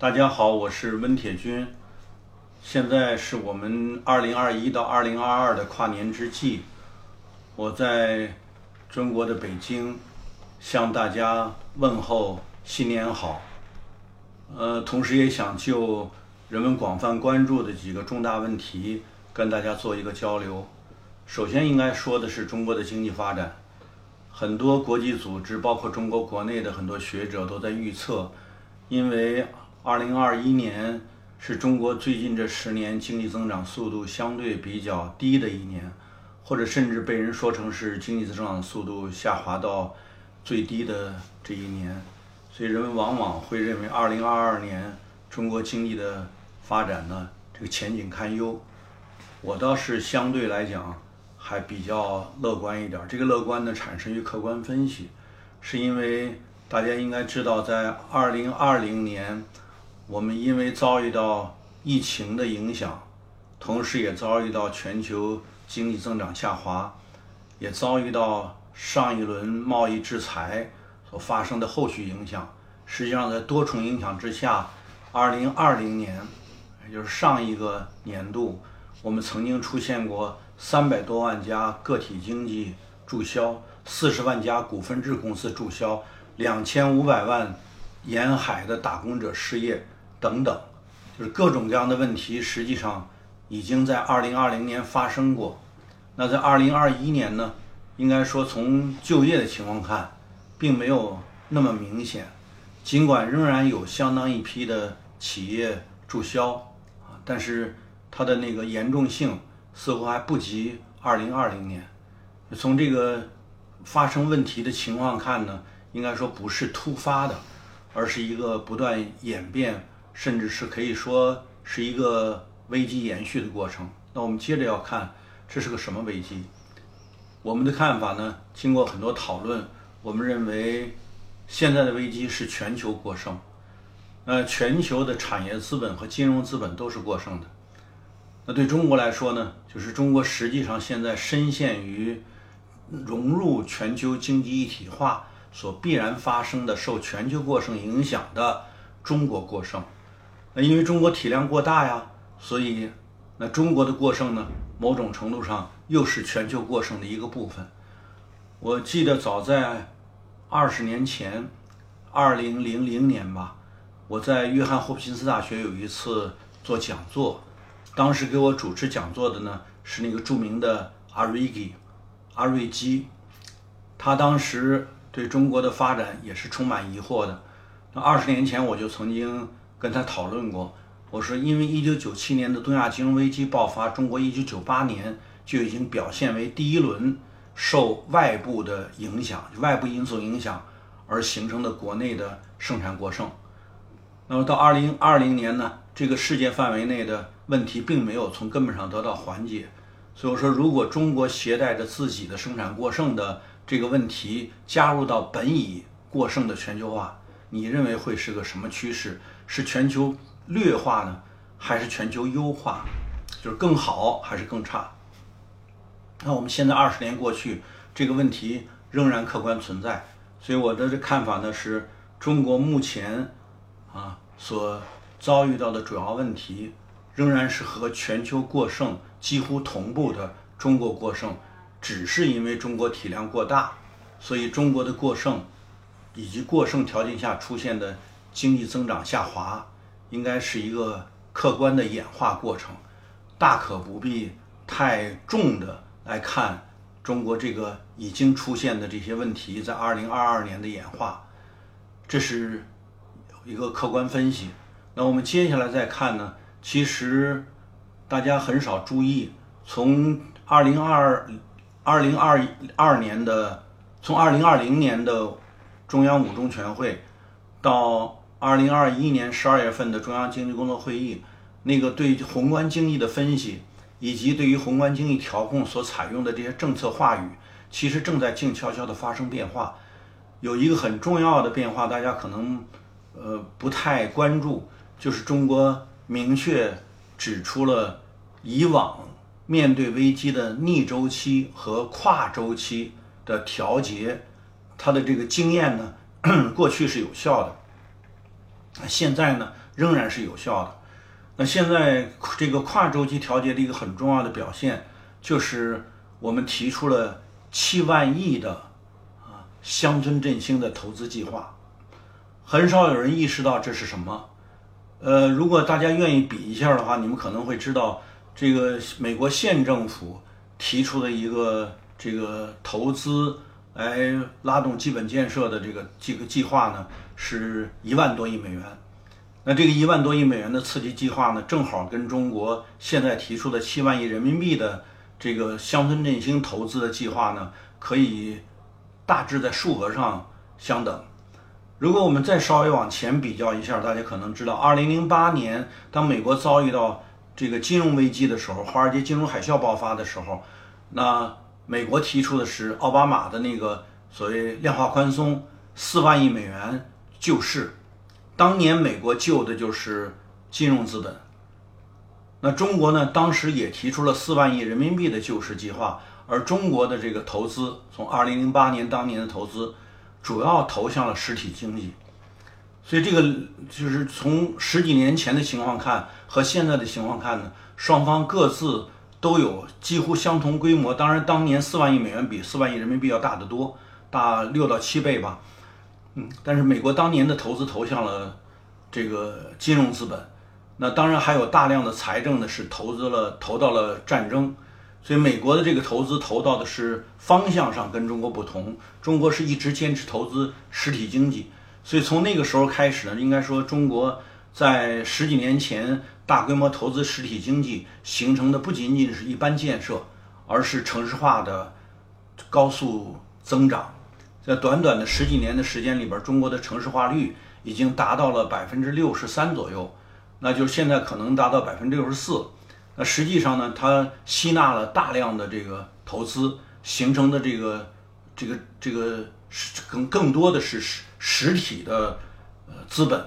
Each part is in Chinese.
大家好，我是温铁军。现在是我们二零二一到二零二二的跨年之际，我在中国的北京向大家问候新年好。呃，同时也想就人们广泛关注的几个重大问题跟大家做一个交流。首先应该说的是中国的经济发展，很多国际组织，包括中国国内的很多学者都在预测，因为。二零二一年是中国最近这十年经济增长速度相对比较低的一年，或者甚至被人说成是经济增长速度下滑到最低的这一年，所以人们往往会认为二零二二年中国经济的发展呢，这个前景堪忧。我倒是相对来讲还比较乐观一点，这个乐观呢产生于客观分析，是因为大家应该知道，在二零二零年。我们因为遭遇到疫情的影响，同时也遭遇到全球经济增长下滑，也遭遇到上一轮贸易制裁所发生的后续影响。实际上，在多重影响之下，2020年，也就是上一个年度，我们曾经出现过300多万家个体经济注销，40万家股份制公司注销，2500万沿海的打工者失业。等等，就是各种各样的问题，实际上已经在二零二零年发生过。那在二零二一年呢？应该说从就业的情况看，并没有那么明显。尽管仍然有相当一批的企业注销啊，但是它的那个严重性似乎还不及二零二零年。从这个发生问题的情况看呢，应该说不是突发的，而是一个不断演变。甚至是可以说是一个危机延续的过程。那我们接着要看这是个什么危机？我们的看法呢？经过很多讨论，我们认为现在的危机是全球过剩。呃，全球的产业资本和金融资本都是过剩的。那对中国来说呢？就是中国实际上现在深陷于融入全球经济一体化所必然发生的受全球过剩影响的中国过剩。那因为中国体量过大呀，所以那中国的过剩呢，某种程度上又是全球过剩的一个部分。我记得早在二十年前，二零零零年吧，我在约翰霍普金斯大学有一次做讲座，当时给我主持讲座的呢是那个著名的阿瑞基，阿瑞基，他当时对中国的发展也是充满疑惑的。那二十年前我就曾经。跟他讨论过，我说，因为一九九七年的东亚金融危机爆发，中国一九九八年就已经表现为第一轮受外部的影响、外部因素影响而形成的国内的生产过剩。那么到二零二零年呢，这个世界范围内的问题并没有从根本上得到缓解。所以我说，如果中国携带着自己的生产过剩的这个问题加入到本已过剩的全球化，你认为会是个什么趋势？是全球劣化呢，还是全球优化？就是更好还是更差？那我们现在二十年过去，这个问题仍然客观存在。所以我的看法呢，是中国目前啊所遭遇到的主要问题，仍然是和全球过剩几乎同步的。中国过剩，只是因为中国体量过大，所以中国的过剩以及过剩条件下出现的。经济增长下滑，应该是一个客观的演化过程，大可不必太重的来看中国这个已经出现的这些问题在二零二二年的演化，这是一个客观分析。那我们接下来再看呢？其实大家很少注意，从二零二二零二二年的，从二零二零年的中央五中全会到。二零二一年十二月份的中央经济工作会议，那个对宏观经济的分析，以及对于宏观经济调控所采用的这些政策话语，其实正在静悄悄地发生变化。有一个很重要的变化，大家可能呃不太关注，就是中国明确指出了以往面对危机的逆周期和跨周期的调节，它的这个经验呢，过去是有效的。现在呢，仍然是有效的。那现在这个跨周期调节的一个很重要的表现，就是我们提出了七万亿的啊乡村振兴的投资计划。很少有人意识到这是什么。呃，如果大家愿意比一下的话，你们可能会知道，这个美国县政府提出的一个这个投资来拉动基本建设的这个这个计划呢，是一万多亿美元。那这个一万多亿美元的刺激计划呢，正好跟中国现在提出的七万亿人民币的这个乡村振兴投资的计划呢，可以大致在数额上相等。如果我们再稍微往前比较一下，大家可能知道，二零零八年当美国遭遇到这个金融危机的时候，华尔街金融海啸爆发的时候，那美国提出的是奥巴马的那个所谓量化宽松四万亿美元救市，当年美国救的就是金融资本。那中国呢，当时也提出了四万亿人民币的救市计划，而中国的这个投资，从二零零八年当年的投资。主要投向了实体经济，所以这个就是从十几年前的情况看和现在的情况看呢，双方各自都有几乎相同规模。当然，当年四万亿美元比四万亿人民币要大得多，大六到七倍吧。嗯，但是美国当年的投资投向了这个金融资本，那当然还有大量的财政呢是投资了投到了战争。所以，美国的这个投资投到的是方向上跟中国不同。中国是一直坚持投资实体经济，所以从那个时候开始呢，应该说中国在十几年前大规模投资实体经济形成的不仅仅是一般建设，而是城市化的高速增长。在短短的十几年的时间里边，中国的城市化率已经达到了百分之六十三左右，那就是现在可能达到百分之六十四。那实际上呢，它吸纳了大量的这个投资形成的这个这个这个更更多的是实实体的呃资本，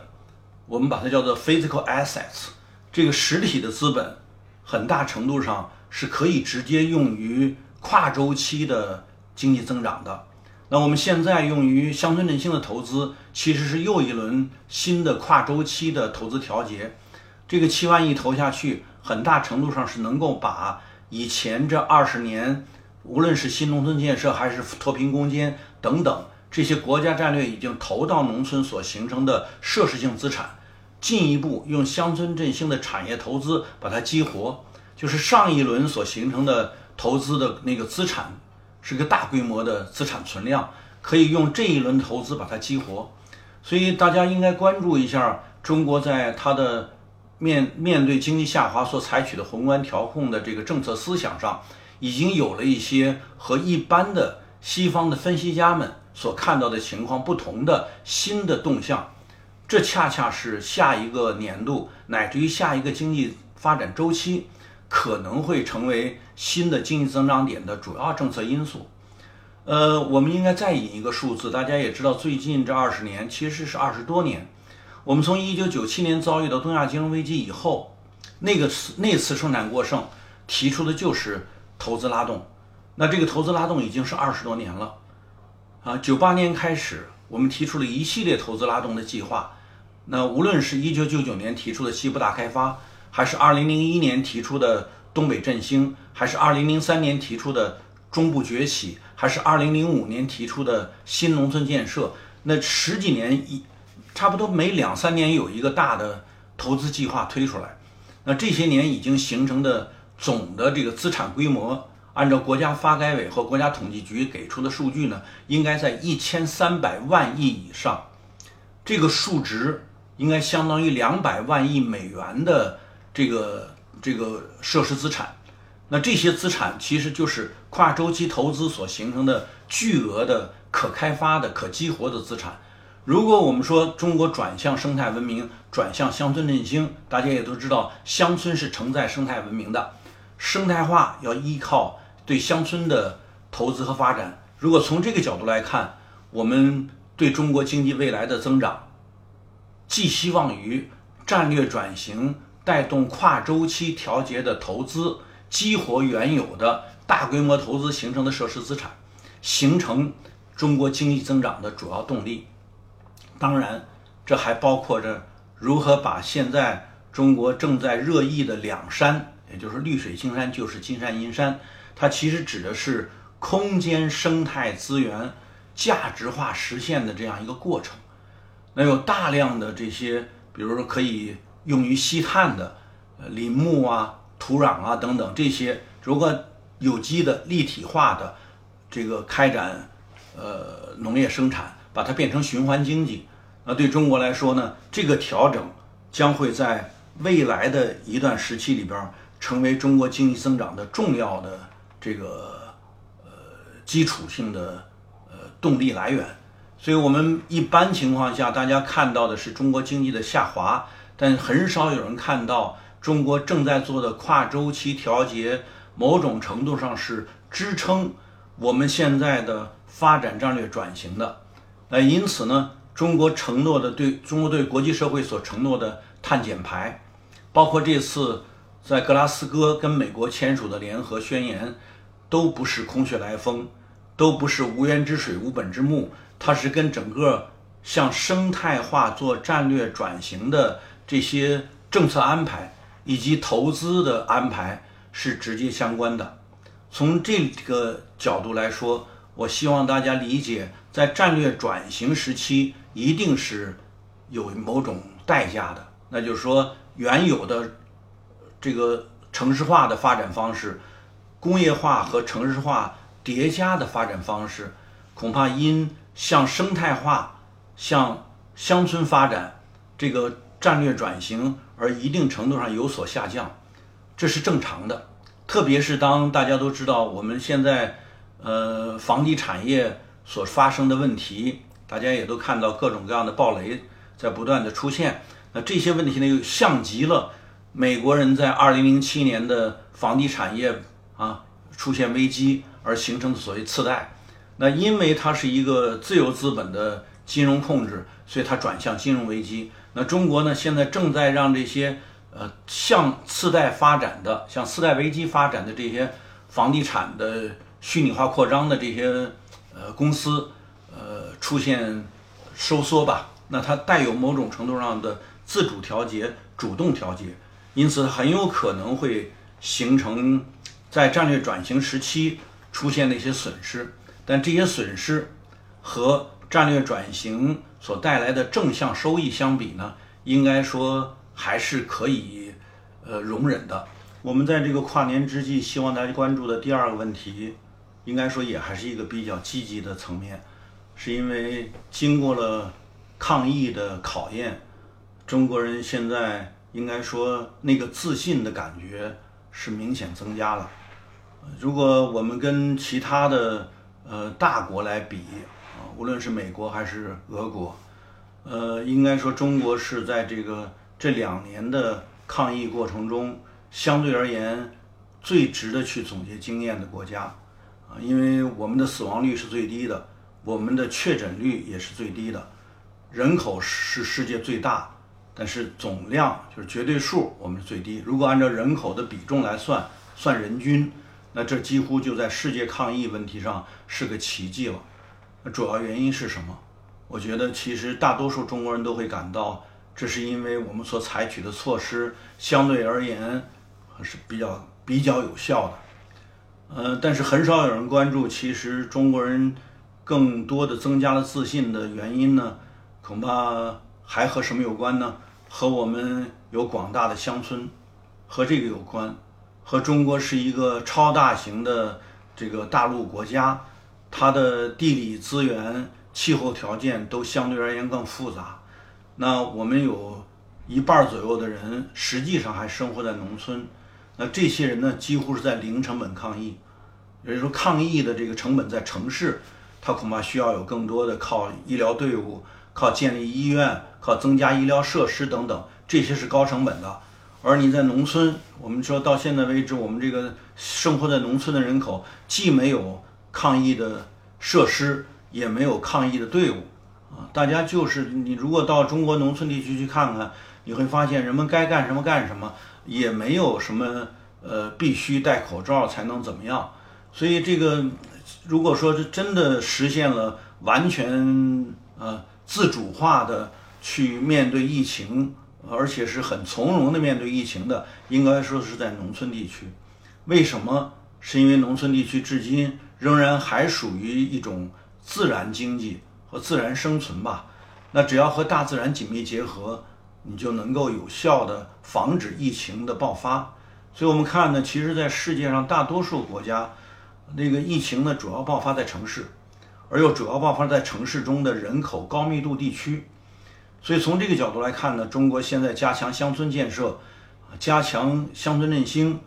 我们把它叫做 physical assets。这个实体的资本很大程度上是可以直接用于跨周期的经济增长的。那我们现在用于乡村振兴的投资，其实是又一轮新的跨周期的投资调节。这个七万亿投下去。很大程度上是能够把以前这二十年，无论是新农村建设还是脱贫攻坚等等这些国家战略已经投到农村所形成的设施性资产，进一步用乡村振兴的产业投资把它激活，就是上一轮所形成的投资的那个资产是个大规模的资产存量，可以用这一轮投资把它激活，所以大家应该关注一下中国在它的。面面对经济下滑所采取的宏观调控的这个政策思想上，已经有了一些和一般的西方的分析家们所看到的情况不同的新的动向。这恰恰是下一个年度乃至于下一个经济发展周期可能会成为新的经济增长点的主要政策因素。呃，我们应该再引一个数字，大家也知道，最近这二十年其实是二十多年。我们从一九九七年遭遇到东亚金融危机以后，那个次那次生产过剩提出的就是投资拉动，那这个投资拉动已经是二十多年了，啊，九八年开始我们提出了一系列投资拉动的计划，那无论是一九九九年提出的西部大开发，还是二零零一年提出的东北振兴，还是二零零三年提出的中部崛起，还是二零零五年提出的新农村建设，那十几年一。差不多每两三年有一个大的投资计划推出来，那这些年已经形成的总的这个资产规模，按照国家发改委和国家统计局给出的数据呢，应该在一千三百万亿以上，这个数值应该相当于两百万亿美元的这个这个设施资产，那这些资产其实就是跨周期投资所形成的巨额的可开发的可激活的资产。如果我们说中国转向生态文明，转向乡村振兴，大家也都知道，乡村是承载生态文明的，生态化要依靠对乡村的投资和发展。如果从这个角度来看，我们对中国经济未来的增长，寄希望于战略转型带动跨周期调节的投资，激活原有的大规模投资形成的设施资产，形成中国经济增长的主要动力。当然，这还包括着如何把现在中国正在热议的两山，也就是绿水青山就是金山银山，它其实指的是空间生态资源价值化实现的这样一个过程。那有大量的这些，比如说可以用于吸碳的，呃，林木啊、土壤啊等等这些，如果有机的、立体化的这个开展，呃，农业生产，把它变成循环经济，那对中国来说呢，这个调整将会在未来的一段时期里边，成为中国经济增长的重要的这个呃基础性的呃动力来源。所以，我们一般情况下，大家看到的是中国经济的下滑，但很少有人看到中国正在做的跨周期调节，某种程度上是支撑我们现在的发展战略转型的。那因此呢，中国承诺的对中国对国际社会所承诺的碳减排，包括这次在格拉斯哥跟美国签署的联合宣言，都不是空穴来风，都不是无源之水无本之木。它是跟整个向生态化做战略转型的这些政策安排以及投资的安排是直接相关的。从这个角度来说，我希望大家理解，在战略转型时期一定是有某种代价的。那就是说，原有的这个城市化的发展方式、工业化和城市化叠加的发展方式，恐怕因向生态化、向乡村发展这个战略转型而一定程度上有所下降，这是正常的。特别是当大家都知道我们现在呃房地产业所发生的问题，大家也都看到各种各样的暴雷在不断的出现。那这些问题呢，又像极了美国人在2007年的房地产业啊出现危机而形成的所谓次贷。那因为它是一个自由资本的金融控制，所以它转向金融危机。那中国呢，现在正在让这些呃向次贷发展的、向次贷危机发展的这些房地产的虚拟化扩张的这些呃公司呃出现收缩吧。那它带有某种程度上的自主调节、主动调节，因此很有可能会形成在战略转型时期出现的一些损失。但这些损失和战略转型所带来的正向收益相比呢，应该说还是可以呃容忍的。我们在这个跨年之际，希望大家关注的第二个问题，应该说也还是一个比较积极的层面，是因为经过了抗疫的考验，中国人现在应该说那个自信的感觉是明显增加了。如果我们跟其他的呃，大国来比啊，无论是美国还是俄国，呃，应该说中国是在这个这两年的抗疫过程中，相对而言最值得去总结经验的国家啊，因为我们的死亡率是最低的，我们的确诊率也是最低的，人口是世界最大，但是总量就是绝对数我们是最低。如果按照人口的比重来算，算人均。那这几乎就在世界抗疫问题上是个奇迹了。那主要原因是什么？我觉得其实大多数中国人都会感到，这是因为我们所采取的措施相对而言是比较比较有效的。呃，但是很少有人关注，其实中国人更多的增加了自信的原因呢？恐怕还和什么有关呢？和我们有广大的乡村，和这个有关。和中国是一个超大型的这个大陆国家，它的地理资源、气候条件都相对而言更复杂。那我们有一半左右的人实际上还生活在农村，那这些人呢，几乎是在零成本抗疫。也就是说，抗疫的这个成本在城市，它恐怕需要有更多的靠医疗队伍、靠建立医院、靠增加医疗设施等等，这些是高成本的。而你在农村，我们说到现在为止，我们这个生活在农村的人口，既没有抗疫的设施，也没有抗疫的队伍，啊，大家就是你如果到中国农村地区去看看，你会发现人们该干什么干什么，也没有什么呃必须戴口罩才能怎么样。所以这个如果说是真的实现了完全呃自主化的去面对疫情。而且是很从容的面对疫情的，应该说是在农村地区。为什么？是因为农村地区至今仍然还属于一种自然经济和自然生存吧。那只要和大自然紧密结合，你就能够有效的防止疫情的爆发。所以我们看呢，其实，在世界上大多数国家，那个疫情呢，主要爆发在城市，而又主要爆发在城市中的人口高密度地区。所以从这个角度来看呢，中国现在加强乡村建设，加强乡村振兴，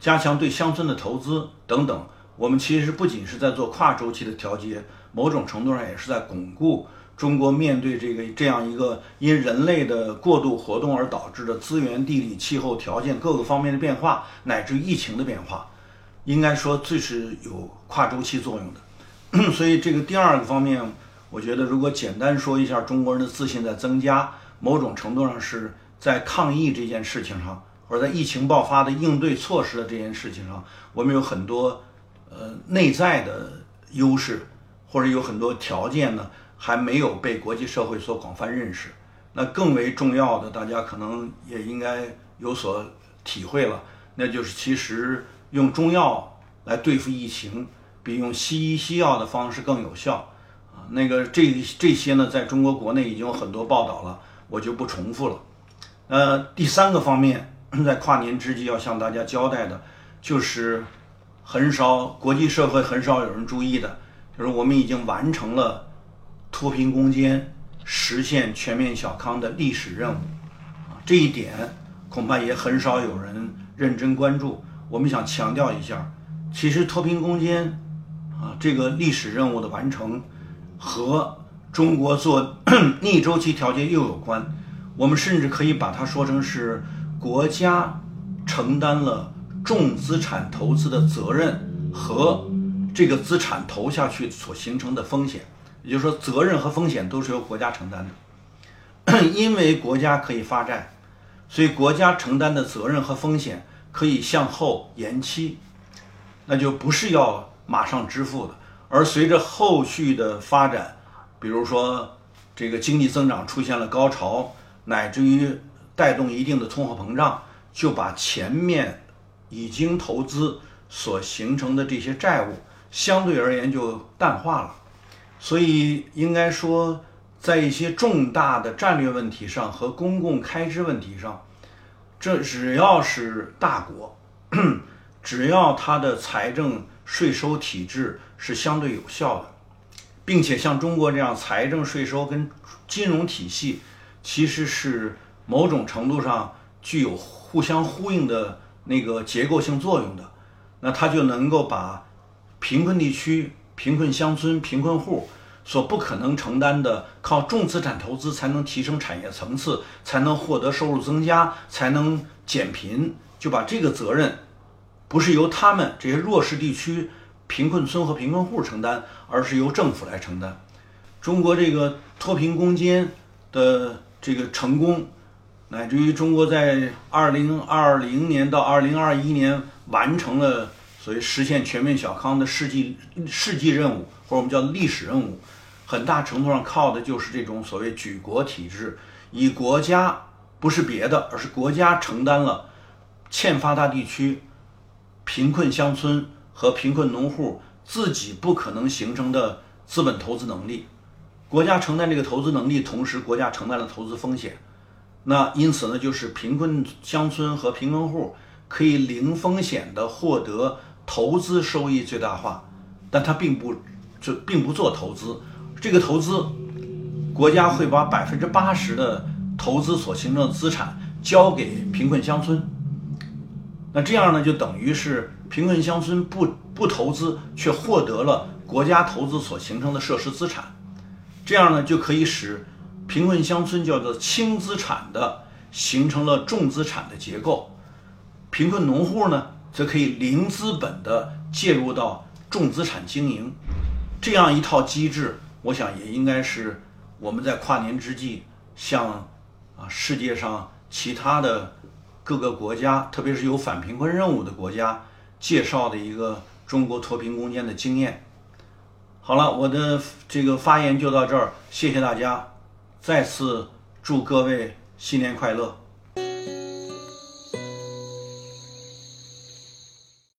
加强对乡村的投资等等，我们其实不仅是在做跨周期的调节，某种程度上也是在巩固中国面对这个这样一个因人类的过度活动而导致的资源、地理、气候条件各个方面的变化，乃至疫情的变化，应该说最是有跨周期作用的。所以这个第二个方面。我觉得，如果简单说一下，中国人的自信在增加，某种程度上是在抗疫这件事情上，或者在疫情爆发的应对措施的这件事情上，我们有很多呃内在的优势，或者有很多条件呢，还没有被国际社会所广泛认识。那更为重要的，大家可能也应该有所体会了，那就是其实用中药来对付疫情，比用西医西药的方式更有效。那个这这些呢，在中国国内已经有很多报道了，我就不重复了。呃，第三个方面，在跨年之际要向大家交代的，就是很少国际社会很少有人注意的，就是我们已经完成了脱贫攻坚、实现全面小康的历史任务。啊，这一点恐怕也很少有人认真关注。我们想强调一下，其实脱贫攻坚啊这个历史任务的完成。和中国做 逆周期调节又有关，我们甚至可以把它说成是国家承担了重资产投资的责任和这个资产投下去所形成的风险，也就是说，责任和风险都是由国家承担的。因为国家可以发债，所以国家承担的责任和风险可以向后延期，那就不是要马上支付的。而随着后续的发展，比如说这个经济增长出现了高潮，乃至于带动一定的通货膨胀，就把前面已经投资所形成的这些债务相对而言就淡化了。所以应该说，在一些重大的战略问题上和公共开支问题上，这只要是大国，只要它的财政。税收体制是相对有效的，并且像中国这样财政税收跟金融体系其实是某种程度上具有互相呼应的那个结构性作用的，那它就能够把贫困地区、贫困乡村、贫困户所不可能承担的靠重资产投资才能提升产业层次、才能获得收入增加、才能减贫，就把这个责任。不是由他们这些弱势地区、贫困村和贫困户承担，而是由政府来承担。中国这个脱贫攻坚的这个成功，乃至于中国在二零二零年到二零二一年完成了所谓实现全面小康的世纪世纪任务，或者我们叫历史任务，很大程度上靠的就是这种所谓举国体制，以国家不是别的，而是国家承担了欠发达地区。贫困乡村和贫困农户自己不可能形成的资本投资能力，国家承担这个投资能力，同时国家承担了投资风险。那因此呢，就是贫困乡村和贫困户可以零风险的获得投资收益最大化，但他并不就并不做投资。这个投资，国家会把百分之八十的投资所形成的资产交给贫困乡村。那这样呢，就等于是贫困乡村不不投资，却获得了国家投资所形成的设施资产，这样呢，就可以使贫困乡村叫做轻资产的形成了重资产的结构，贫困农户呢，则可以零资本的介入到重资产经营，这样一套机制，我想也应该是我们在跨年之际向啊世界上其他的。各个国家，特别是有反贫困任务的国家，介绍的一个中国脱贫攻坚的经验。好了，我的这个发言就到这儿，谢谢大家，再次祝各位新年快乐！